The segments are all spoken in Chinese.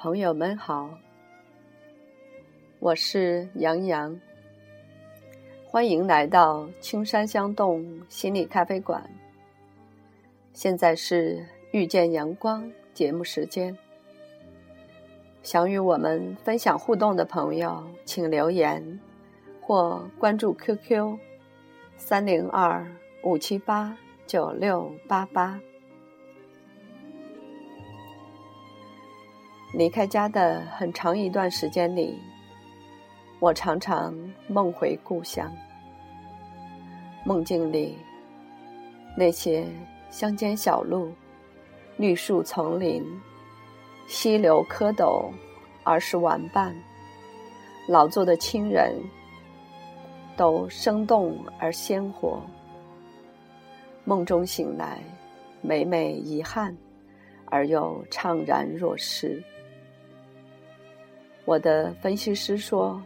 朋友们好，我是杨洋，欢迎来到青山香洞心理咖啡馆。现在是遇见阳光节目时间，想与我们分享互动的朋友，请留言或关注 QQ 三零二五七八九六八八。离开家的很长一段时间里，我常常梦回故乡。梦境里，那些乡间小路、绿树丛林、溪流蝌蚪、儿时玩伴、劳作的亲人，都生动而鲜活。梦中醒来，每每遗憾，而又怅然若失。我的分析师说：“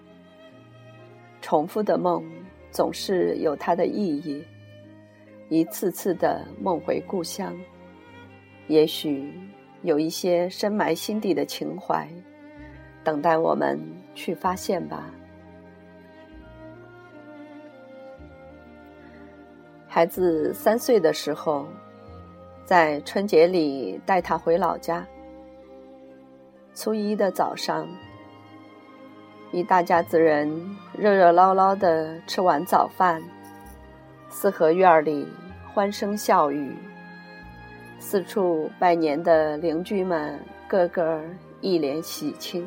重复的梦总是有它的意义。一次次的梦回故乡，也许有一些深埋心底的情怀，等待我们去发现吧。”孩子三岁的时候，在春节里带他回老家。初一的早上。一大家子人热热闹闹的吃完早饭，四合院里欢声笑语，四处拜年的邻居们个个一脸喜庆。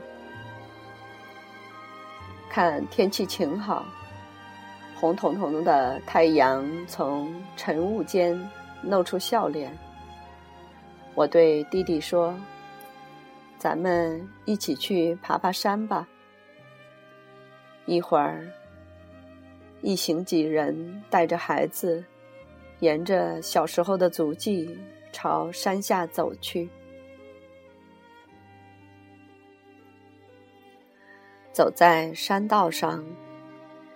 看天气晴好，红彤彤的太阳从晨雾间露出笑脸。我对弟弟说：“咱们一起去爬爬山吧。”一会儿，一行几人带着孩子，沿着小时候的足迹朝山下走去。走在山道上，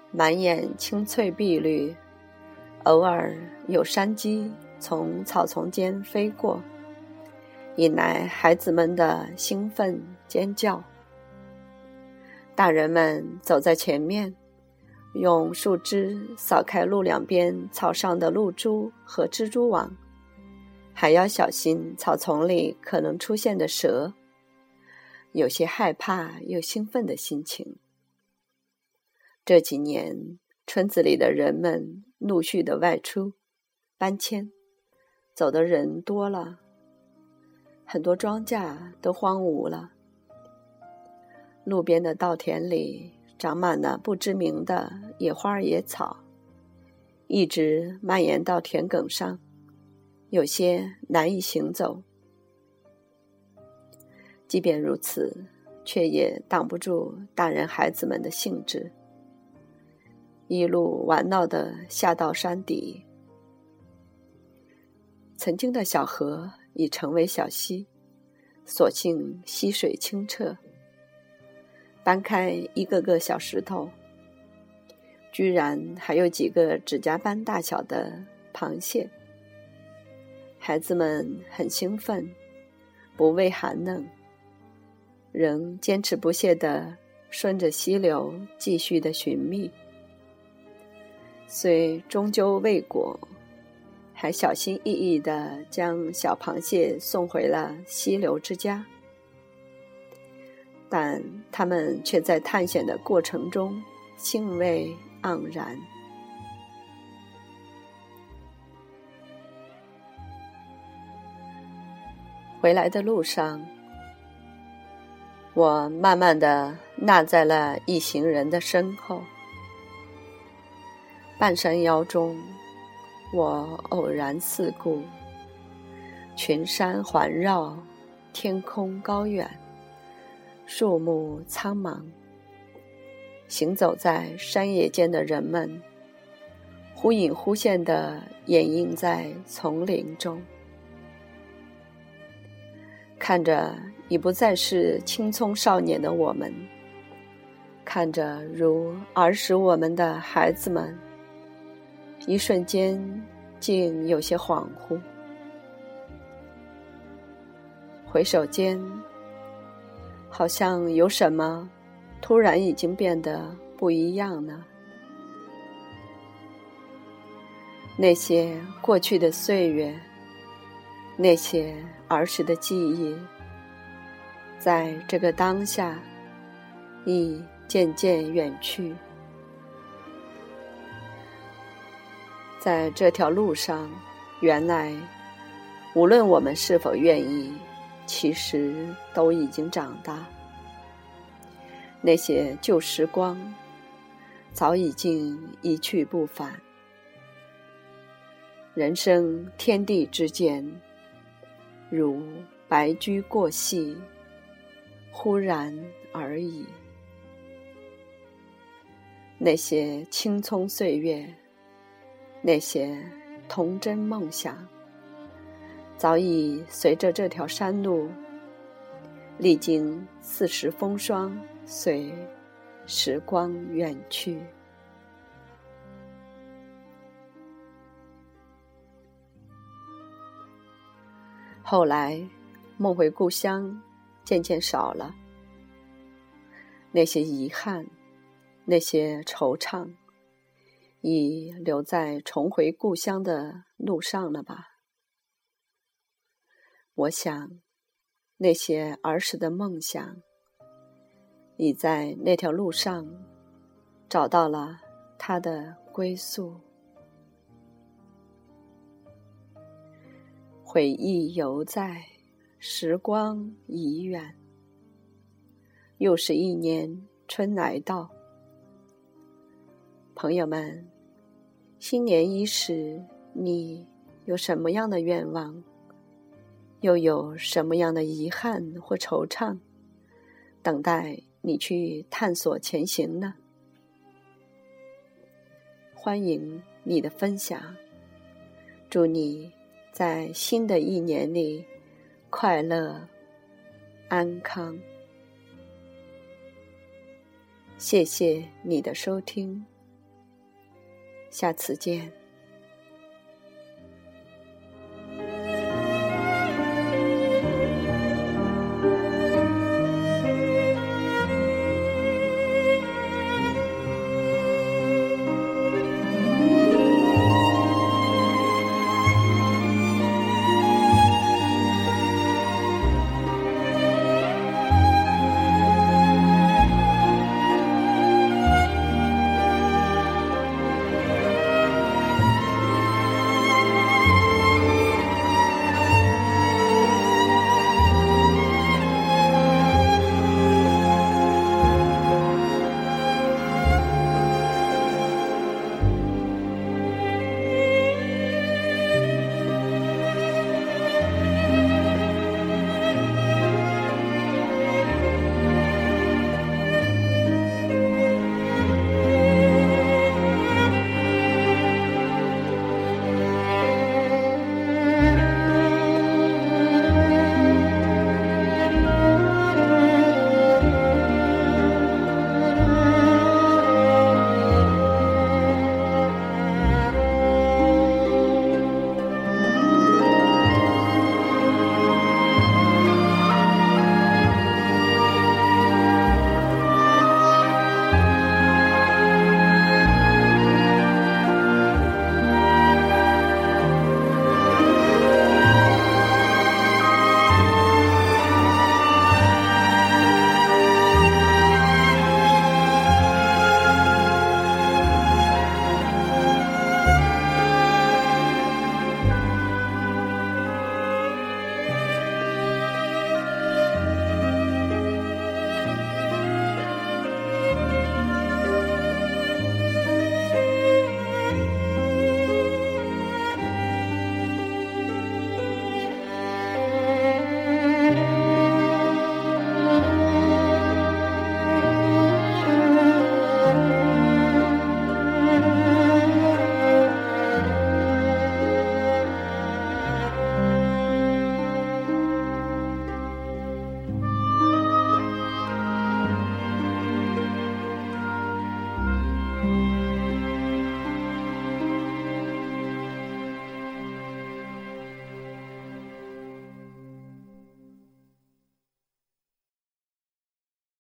满眼青翠碧绿，偶尔有山鸡从草丛间飞过，引来孩子们的兴奋尖叫。大人们走在前面，用树枝扫开路两边草上的露珠和蜘蛛网，还要小心草丛里可能出现的蛇。有些害怕又兴奋的心情。这几年，村子里的人们陆续的外出、搬迁，走的人多了，很多庄稼都荒芜了。路边的稻田里长满了不知名的野花野草，一直蔓延到田埂上，有些难以行走。即便如此，却也挡不住大人孩子们的兴致，一路玩闹的下到山底。曾经的小河已成为小溪，所幸溪水清澈。搬开一个个小石头，居然还有几个指甲般大小的螃蟹。孩子们很兴奋，不畏寒冷，仍坚持不懈地顺着溪流继续的寻觅。虽终究未果，还小心翼翼地将小螃蟹送回了溪流之家。但他们却在探险的过程中兴味盎然。回来的路上，我慢慢的落在了一行人的身后。半山腰中，我偶然四顾，群山环绕，天空高远。树木苍茫，行走在山野间的人们，忽隐忽现的掩映在丛林中，看着已不再是青葱少年的我们，看着如儿时我们的孩子们，一瞬间竟有些恍惚，回首间。好像有什么突然已经变得不一样呢？那些过去的岁月，那些儿时的记忆，在这个当下，已渐渐远去。在这条路上，原来无论我们是否愿意，其实都已经长大。那些旧时光，早已经一去不返。人生天地之间，如白驹过隙，忽然而已。那些青葱岁月，那些童真梦想，早已随着这条山路，历经四时风霜，随时光远去。后来，梦回故乡渐渐少了，那些遗憾，那些惆怅，已留在重回故乡的路上了吧？我想，那些儿时的梦想，已在那条路上找到了它的归宿。回忆犹在，时光已远。又是一年春来到，朋友们，新年伊始，你有什么样的愿望？又有什么样的遗憾或惆怅，等待你去探索前行呢？欢迎你的分享，祝你。在新的一年里，快乐、安康。谢谢你的收听，下次见。